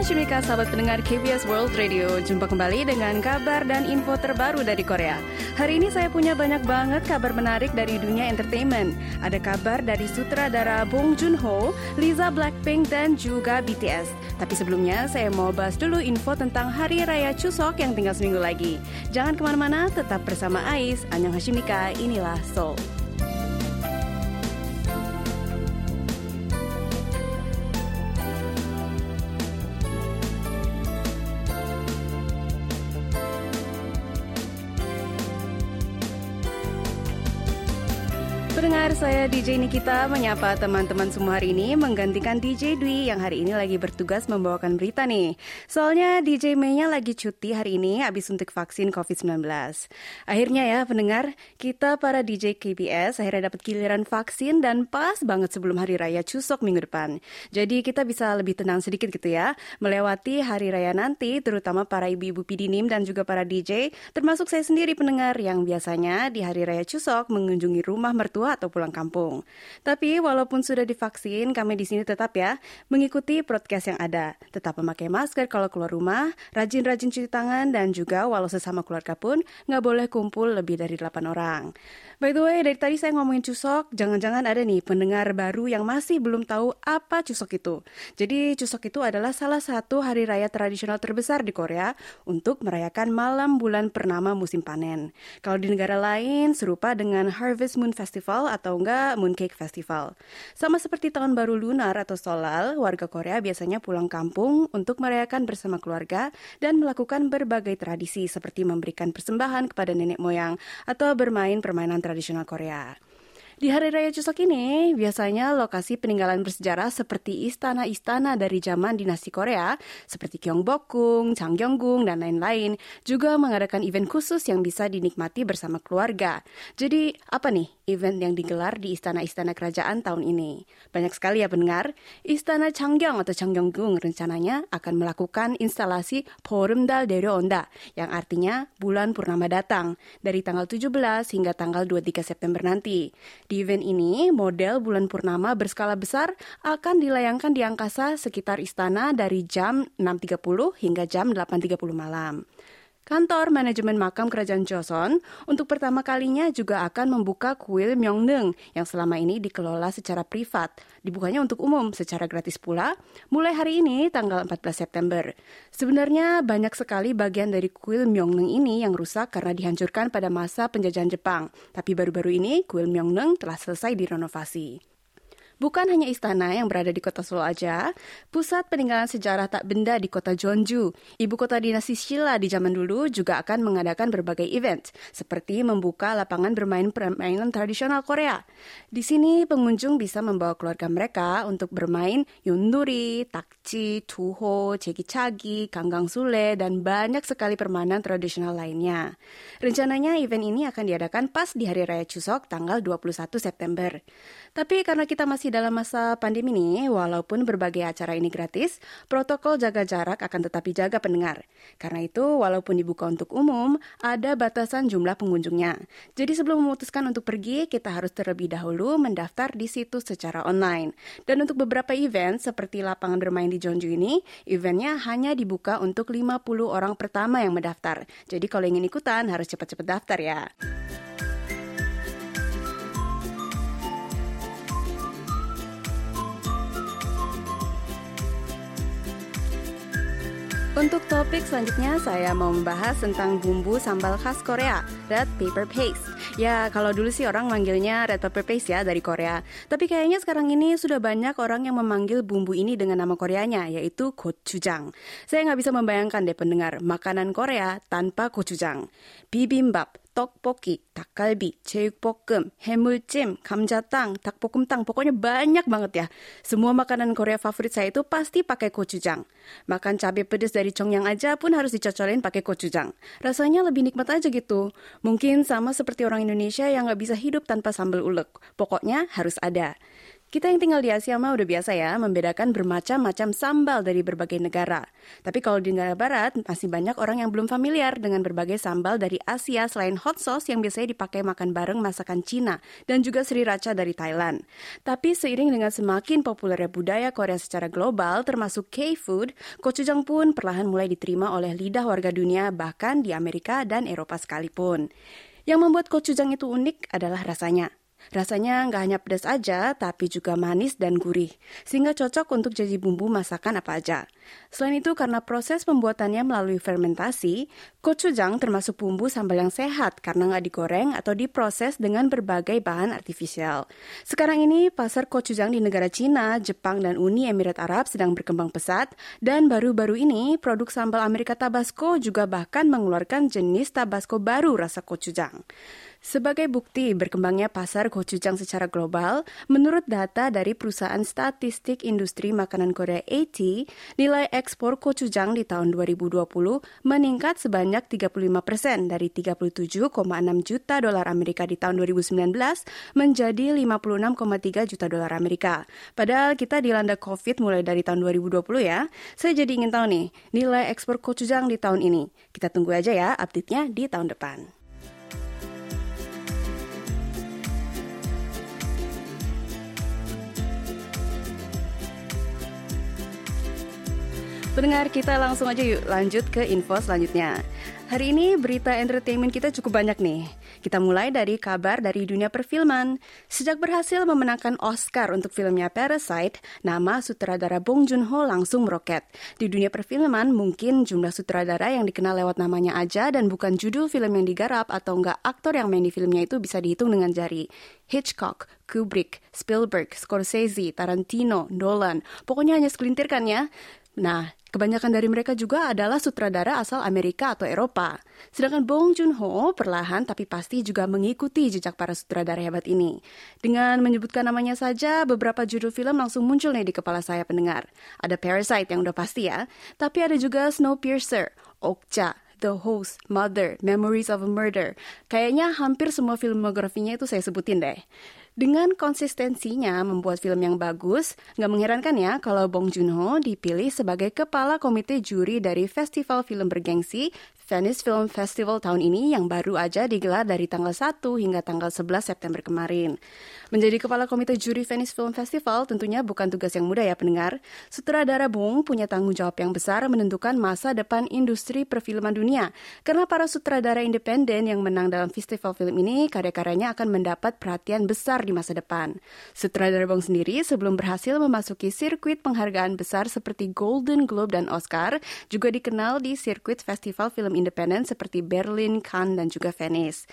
Annyeonghaseyo sahabat pendengar KBS World Radio. Jumpa kembali dengan kabar dan info terbaru dari Korea. Hari ini saya punya banyak banget kabar menarik dari dunia entertainment. Ada kabar dari sutradara Bong Joon-ho, Lisa Blackpink dan juga BTS Tapi sebelumnya saya mau bahas dulu info tentang Hari Raya Chuseok yang tinggal seminggu lagi. Jangan ke mana-mana, tetap bersama Ais. Annyeonghaseyo inilah Seoul saya DJ Nikita menyapa teman-teman semua hari ini menggantikan DJ Dwi yang hari ini lagi bertugas membawakan berita nih. Soalnya DJ Mei-nya lagi cuti hari ini habis suntik vaksin COVID-19. Akhirnya ya pendengar, kita para DJ KBS akhirnya dapat giliran vaksin dan pas banget sebelum hari raya Cusok minggu depan. Jadi kita bisa lebih tenang sedikit gitu ya, melewati hari raya nanti terutama para ibu-ibu pidinim dan juga para DJ, termasuk saya sendiri pendengar yang biasanya di hari raya Cusok mengunjungi rumah mertua atau pulang kampung. Tapi walaupun sudah divaksin, kami di sini tetap ya mengikuti broadcast yang ada. Tetap memakai masker kalau keluar rumah, rajin-rajin cuci tangan, dan juga walau sesama keluarga pun nggak boleh kumpul lebih dari 8 orang. By the way, dari tadi saya ngomongin Cusok, jangan-jangan ada nih pendengar baru yang masih belum tahu apa Cusok itu. Jadi Cusok itu adalah salah satu hari raya tradisional terbesar di Korea untuk merayakan malam bulan purnama musim panen. Kalau di negara lain serupa dengan Harvest Moon Festival atau enggak Mooncake Festival. Sama seperti tahun baru lunar atau solal, warga Korea biasanya pulang kampung untuk merayakan bersama keluarga dan melakukan berbagai tradisi seperti memberikan persembahan kepada nenek moyang atau bermain permainan tradisional Korea. Di hari raya Chuseok ini, biasanya lokasi peninggalan bersejarah seperti istana-istana dari zaman dinasti Korea, seperti Gyeongbokgung, Changgyeonggung, dan lain-lain, juga mengadakan event khusus yang bisa dinikmati bersama keluarga. Jadi, apa nih event yang digelar di istana-istana kerajaan tahun ini? Banyak sekali ya pendengar. Istana Changgyeong atau Changgyeonggung rencananya akan melakukan instalasi Porumdal Dereonda, yang artinya bulan purnama datang, dari tanggal 17 hingga tanggal 23 September nanti. Di event ini, model bulan purnama berskala besar akan dilayangkan di angkasa sekitar istana dari jam 6.30 hingga jam 8.30 malam. Kantor Manajemen Makam Kerajaan Joseon untuk pertama kalinya juga akan membuka kuil Myeongneung yang selama ini dikelola secara privat. Dibukanya untuk umum secara gratis pula mulai hari ini tanggal 14 September. Sebenarnya banyak sekali bagian dari kuil Myeongneung ini yang rusak karena dihancurkan pada masa penjajahan Jepang. Tapi baru-baru ini kuil Myeongneung telah selesai direnovasi. Bukan hanya istana yang berada di kota Solo aja, pusat peninggalan sejarah tak benda di kota Jeonju, ibu kota dinasti Shilla di zaman dulu juga akan mengadakan berbagai event, seperti membuka lapangan bermain permainan tradisional Korea. Di sini pengunjung bisa membawa keluarga mereka untuk bermain yunduri, takji, tuho, cekichagi, kanggang sule, dan banyak sekali permainan tradisional lainnya. Rencananya event ini akan diadakan pas di Hari Raya Chuseok tanggal 21 September. Tapi karena kita masih dalam masa pandemi ini, walaupun berbagai acara ini gratis, protokol jaga jarak akan tetap dijaga pendengar. Karena itu, walaupun dibuka untuk umum, ada batasan jumlah pengunjungnya. Jadi sebelum memutuskan untuk pergi, kita harus terlebih dahulu mendaftar di situs secara online. Dan untuk beberapa event, seperti lapangan bermain di Jeonju ini, eventnya hanya dibuka untuk 50 orang pertama yang mendaftar. Jadi kalau ingin ikutan, harus cepat-cepat daftar ya. Untuk topik selanjutnya saya mau membahas tentang bumbu sambal khas Korea, red pepper paste. Ya, kalau dulu sih orang manggilnya red pepper paste ya dari Korea. Tapi kayaknya sekarang ini sudah banyak orang yang memanggil bumbu ini dengan nama Koreanya, yaitu gochujang. Saya nggak bisa membayangkan deh pendengar, makanan Korea tanpa gochujang. Bibimbap, 떡볶이, 닭갈비, 제육볶음, 해물찜, 감자탕, 닭볶음탕, pokoknya banyak banget ya. Semua makanan Korea favorit saya itu pasti pakai gochujang. Makan cabai pedas dari Chongyang aja pun harus dicocolin pakai gochujang. Rasanya lebih nikmat aja gitu. Mungkin sama seperti orang Indonesia yang nggak bisa hidup tanpa sambal ulek. Pokoknya harus ada. Kita yang tinggal di Asia mah udah biasa ya membedakan bermacam-macam sambal dari berbagai negara. Tapi kalau di negara barat masih banyak orang yang belum familiar dengan berbagai sambal dari Asia selain hot sauce yang biasanya dipakai makan bareng masakan Cina dan juga sriracha dari Thailand. Tapi seiring dengan semakin populernya budaya Korea secara global termasuk K-food, gochujang pun perlahan mulai diterima oleh lidah warga dunia bahkan di Amerika dan Eropa sekalipun. Yang membuat gochujang itu unik adalah rasanya. Rasanya nggak hanya pedas aja, tapi juga manis dan gurih, sehingga cocok untuk jadi bumbu masakan apa aja. Selain itu, karena proses pembuatannya melalui fermentasi, gochujang termasuk bumbu sambal yang sehat karena nggak digoreng atau diproses dengan berbagai bahan artifisial. Sekarang ini, pasar gochujang di negara Cina, Jepang, dan Uni Emirat Arab sedang berkembang pesat, dan baru-baru ini produk sambal Amerika Tabasco juga bahkan mengeluarkan jenis Tabasco baru rasa gochujang. Sebagai bukti berkembangnya pasar gochujang secara global, menurut data dari perusahaan statistik industri makanan Korea AT, nilai ekspor gochujang di tahun 2020 meningkat sebanyak 35 persen dari 37,6 juta dolar Amerika di tahun 2019 menjadi 56,3 juta dolar Amerika. Padahal kita dilanda COVID mulai dari tahun 2020 ya. Saya jadi ingin tahu nih, nilai ekspor gochujang di tahun ini. Kita tunggu aja ya update-nya di tahun depan. Pendengar kita langsung aja yuk lanjut ke info selanjutnya. Hari ini berita entertainment kita cukup banyak nih. Kita mulai dari kabar dari dunia perfilman. Sejak berhasil memenangkan Oscar untuk filmnya Parasite, nama sutradara Bong Joon-ho langsung meroket. Di dunia perfilman, mungkin jumlah sutradara yang dikenal lewat namanya aja dan bukan judul film yang digarap atau enggak aktor yang main di filmnya itu bisa dihitung dengan jari. Hitchcock, Kubrick, Spielberg, Scorsese, Tarantino, Nolan, pokoknya hanya segelintir kan ya. Nah, Kebanyakan dari mereka juga adalah sutradara asal Amerika atau Eropa. Sedangkan Bong Joon-ho perlahan tapi pasti juga mengikuti jejak para sutradara hebat ini. Dengan menyebutkan namanya saja, beberapa judul film langsung muncul nih di kepala saya pendengar. Ada Parasite yang udah pasti ya, tapi ada juga Snowpiercer, Okja, The Host, Mother, Memories of a Murder. Kayaknya hampir semua filmografinya itu saya sebutin deh. Dengan konsistensinya membuat film yang bagus, nggak mengherankan ya kalau Bong Joon-ho dipilih sebagai kepala komite juri dari festival film bergengsi Venice Film Festival tahun ini yang baru aja digelar dari tanggal 1 hingga tanggal 11 September kemarin. Menjadi kepala komite juri Venice Film Festival tentunya bukan tugas yang mudah ya pendengar. Sutradara Bong punya tanggung jawab yang besar menentukan masa depan industri perfilman dunia. Karena para sutradara independen yang menang dalam festival film ini, karya-karyanya akan mendapat perhatian besar di masa depan. Sutradara Bong sendiri sebelum berhasil memasuki sirkuit penghargaan besar seperti Golden Globe dan Oscar, juga dikenal di sirkuit festival film independen seperti Berlin, Cannes, dan juga Venice.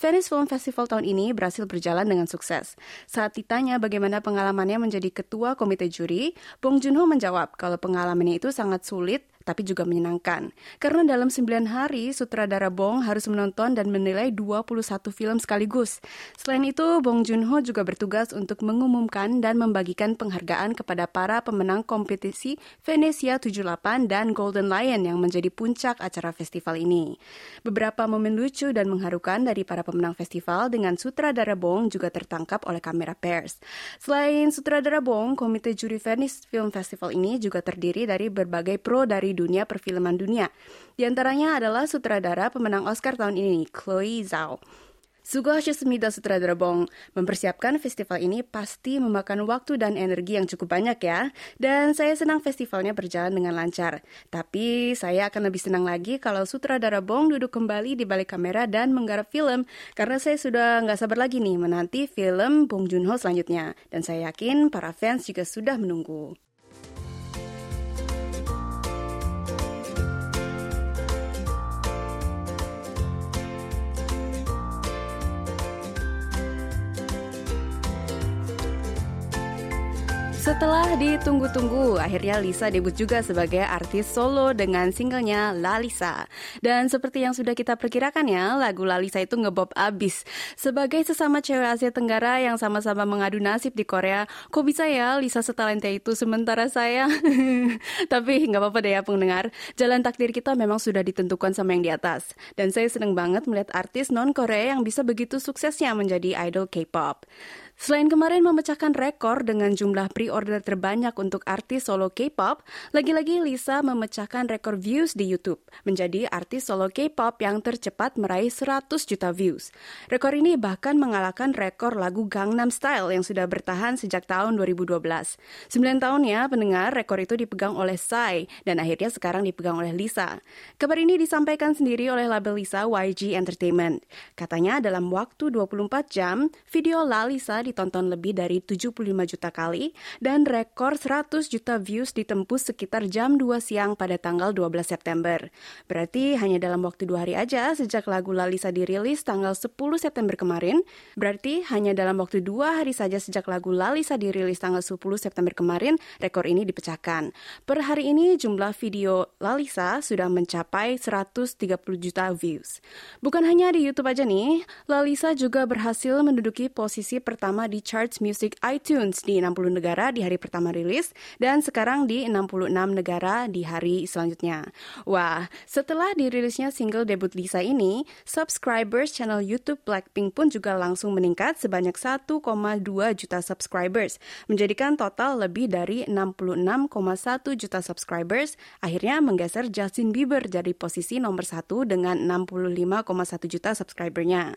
Venice Film Festival tahun ini berhasil berjalan dengan sukses. Saat ditanya bagaimana pengalamannya menjadi ketua komite juri, Bong Joon-ho menjawab kalau pengalamannya itu sangat sulit tapi juga menyenangkan. Karena dalam 9 hari, sutradara Bong harus menonton dan menilai 21 film sekaligus. Selain itu, Bong Joon-ho juga bertugas untuk mengumumkan dan membagikan penghargaan kepada para pemenang kompetisi Venesia 78 dan Golden Lion yang menjadi puncak acara festival ini. Beberapa momen lucu dan mengharukan dari para pemenang festival dengan sutradara Bong juga tertangkap oleh kamera pers. Selain sutradara Bong, komite juri Venice Film Festival ini juga terdiri dari berbagai pro dari dunia perfilman dunia. Di antaranya adalah sutradara pemenang Oscar tahun ini, Chloe Zhao. Sugo Semida Sutradara Bong mempersiapkan festival ini pasti memakan waktu dan energi yang cukup banyak ya. Dan saya senang festivalnya berjalan dengan lancar. Tapi saya akan lebih senang lagi kalau Sutradara Bong duduk kembali di balik kamera dan menggarap film. Karena saya sudah nggak sabar lagi nih menanti film Bong Joon-ho selanjutnya. Dan saya yakin para fans juga sudah menunggu. Setelah ditunggu-tunggu, akhirnya Lisa debut juga sebagai artis solo dengan singlenya La Lisa. Dan seperti yang sudah kita perkirakan ya, lagu La Lisa itu ngebob abis. Sebagai sesama cewek Asia Tenggara yang sama-sama mengadu nasib di Korea, kok bisa ya Lisa setalenta itu sementara saya? Tapi nggak apa-apa deh ya pendengar, jalan takdir kita memang sudah ditentukan sama yang di atas. Dan saya seneng banget melihat artis non-Korea yang bisa begitu suksesnya menjadi idol K-pop. Selain kemarin memecahkan rekor dengan jumlah pre-order terbanyak untuk artis solo K-pop, lagi-lagi Lisa memecahkan rekor views di YouTube, menjadi artis solo K-pop yang tercepat meraih 100 juta views. Rekor ini bahkan mengalahkan rekor lagu Gangnam Style yang sudah bertahan sejak tahun 2012. Sembilan tahun ya pendengar, rekor itu dipegang oleh Psy dan akhirnya sekarang dipegang oleh Lisa. Kabar ini disampaikan sendiri oleh label Lisa YG Entertainment. Katanya dalam waktu 24 jam, video La Lisa ditonton lebih dari 75 juta kali dan rekor 100 juta views ditembus sekitar jam 2 siang pada tanggal 12 September. Berarti hanya dalam waktu dua hari aja sejak lagu Lalisa dirilis tanggal 10 September kemarin, berarti hanya dalam waktu dua hari saja sejak lagu Lalisa dirilis tanggal 10 September kemarin, rekor ini dipecahkan. Per hari ini jumlah video Lalisa sudah mencapai 130 juta views. Bukan hanya di YouTube aja nih, Lalisa juga berhasil menduduki posisi pertama pertama di charts music iTunes di 60 negara di hari pertama rilis dan sekarang di 66 negara di hari selanjutnya. Wah, setelah dirilisnya single debut Lisa ini, subscribers channel YouTube Blackpink pun juga langsung meningkat sebanyak 1,2 juta subscribers, menjadikan total lebih dari 66,1 juta subscribers, akhirnya menggeser Justin Bieber jadi posisi nomor satu dengan 65,1 juta subscribernya.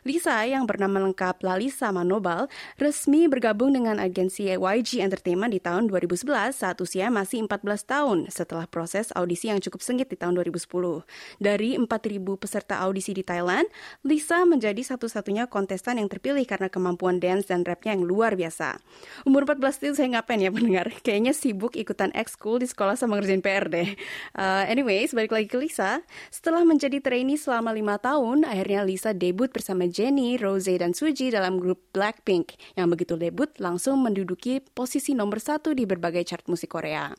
Lisa yang bernama lengkap Lalisa Manobal resmi bergabung dengan agensi YG Entertainment di tahun 2011 saat usia masih 14 tahun setelah proses audisi yang cukup sengit di tahun 2010. Dari 4.000 peserta audisi di Thailand, Lisa menjadi satu-satunya kontestan yang terpilih karena kemampuan dance dan rapnya yang luar biasa. Umur 14 itu saya ngapain ya pendengar? Kayaknya sibuk ikutan ekskul di sekolah sama ngerjain PR deh. Uh, anyways, balik lagi ke Lisa. Setelah menjadi trainee selama lima tahun, akhirnya Lisa debut bersama Jennie, Rose, dan Suji dalam grup Blackpink yang begitu debut langsung menduduki posisi nomor satu di berbagai chart musik Korea.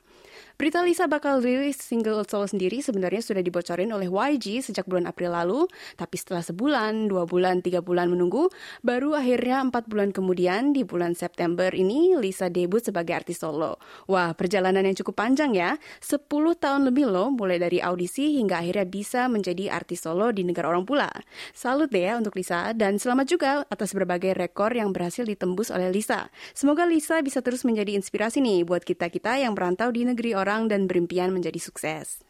Berita Lisa bakal rilis single solo sendiri sebenarnya sudah dibocorin oleh YG sejak bulan April lalu, tapi setelah sebulan, dua bulan, tiga bulan menunggu, baru akhirnya empat bulan kemudian di bulan September ini Lisa debut sebagai artis solo. Wah, perjalanan yang cukup panjang ya, 10 tahun lebih loh, mulai dari audisi hingga akhirnya bisa menjadi artis solo di negara orang pula. Salut deh ya untuk Lisa, dan selamat juga atas berbagai rekor yang berhasil ditembus oleh Lisa. Semoga Lisa bisa terus menjadi inspirasi nih buat kita-kita yang merantau di negeri orang orang dan berimpian menjadi sukses.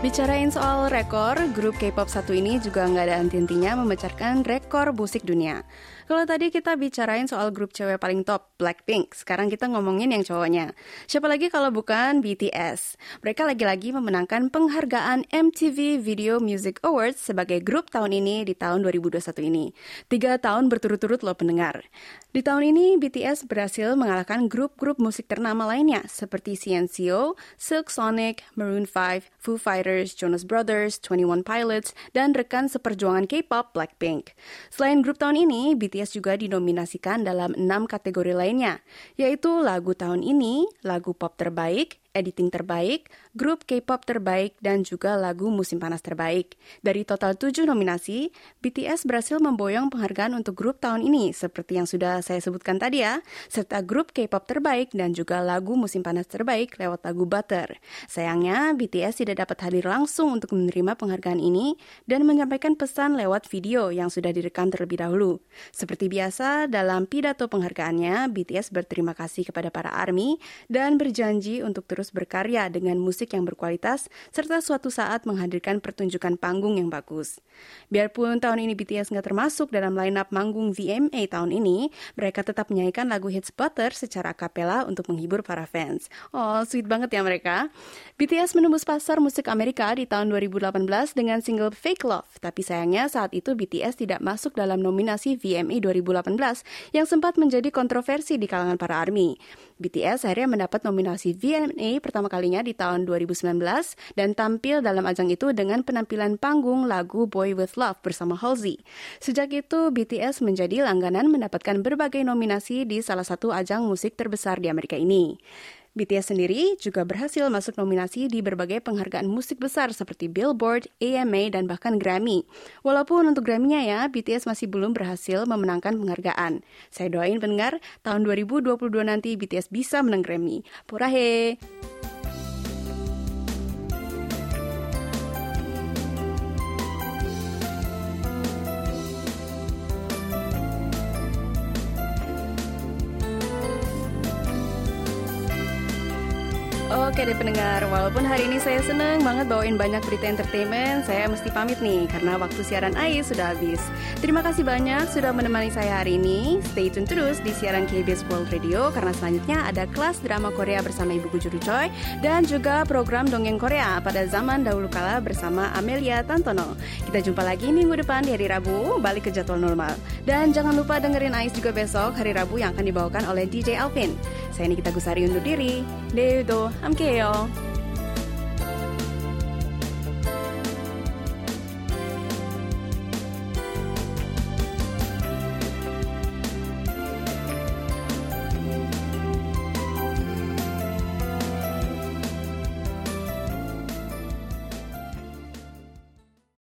Bicarain soal rekor, grup K-pop satu ini juga nggak ada henti-hentinya memecahkan rekor musik dunia. Kalau tadi kita bicarain soal grup cewek paling top, Blackpink. Sekarang kita ngomongin yang cowoknya. Siapa lagi kalau bukan BTS? Mereka lagi-lagi memenangkan penghargaan MTV Video Music Awards sebagai grup tahun ini di tahun 2021 ini. Tiga tahun berturut-turut lo pendengar. Di tahun ini, BTS berhasil mengalahkan grup-grup musik ternama lainnya seperti CNCO, Silk Sonic, Maroon 5, Foo Fighters, Jonas Brothers, 21 Pilots, dan rekan seperjuangan K-pop Blackpink. Selain grup tahun ini, BTS BTS juga dinominasikan dalam enam kategori lainnya, yaitu lagu tahun ini, lagu pop terbaik, editing terbaik, grup K-pop terbaik, dan juga lagu musim panas terbaik. Dari total tujuh nominasi, BTS berhasil memboyong penghargaan untuk grup tahun ini, seperti yang sudah saya sebutkan tadi ya, serta grup K-pop terbaik dan juga lagu musim panas terbaik lewat lagu Butter. Sayangnya, BTS tidak dapat hadir langsung untuk menerima penghargaan ini dan menyampaikan pesan lewat video yang sudah direkam terlebih dahulu. Seperti biasa, dalam pidato penghargaannya, BTS berterima kasih kepada para ARMY dan berjanji untuk terus terus berkarya dengan musik yang berkualitas, serta suatu saat menghadirkan pertunjukan panggung yang bagus. Biarpun tahun ini BTS nggak termasuk dalam line-up manggung VMA tahun ini, mereka tetap menyanyikan lagu hits Butter secara kapela untuk menghibur para fans. Oh, sweet banget ya mereka. BTS menembus pasar musik Amerika di tahun 2018 dengan single Fake Love, tapi sayangnya saat itu BTS tidak masuk dalam nominasi VMA 2018 yang sempat menjadi kontroversi di kalangan para ARMY. BTS akhirnya mendapat nominasi VMA pertama kalinya di tahun 2019 dan tampil dalam ajang itu dengan penampilan panggung lagu Boy With Love bersama Halsey. Sejak itu, BTS menjadi langganan mendapatkan berbagai nominasi di salah satu ajang musik terbesar di Amerika ini. BTS sendiri juga berhasil masuk nominasi di berbagai penghargaan musik besar seperti Billboard, AMA, dan bahkan Grammy. Walaupun untuk Grammy-nya ya, BTS masih belum berhasil memenangkan penghargaan. Saya doain pendengar, tahun 2022 nanti BTS bisa menang Grammy. Purahe! Oke deh pendengar, walaupun hari ini saya seneng banget bawain banyak berita entertainment, saya mesti pamit nih karena waktu siaran AI sudah habis. Terima kasih banyak sudah menemani saya hari ini. Stay tune terus di siaran KBS World Radio karena selanjutnya ada kelas drama Korea bersama Ibu Guru Choi dan juga program Dongeng Korea pada zaman dahulu kala bersama Amelia Tantono. Kita jumpa lagi minggu depan di hari Rabu, balik ke jadwal normal. Dan jangan lupa dengerin Ais juga besok hari Rabu yang akan dibawakan oleh DJ Alvin. Saya Nikita Gusari undur diri. 내일도 함께해요.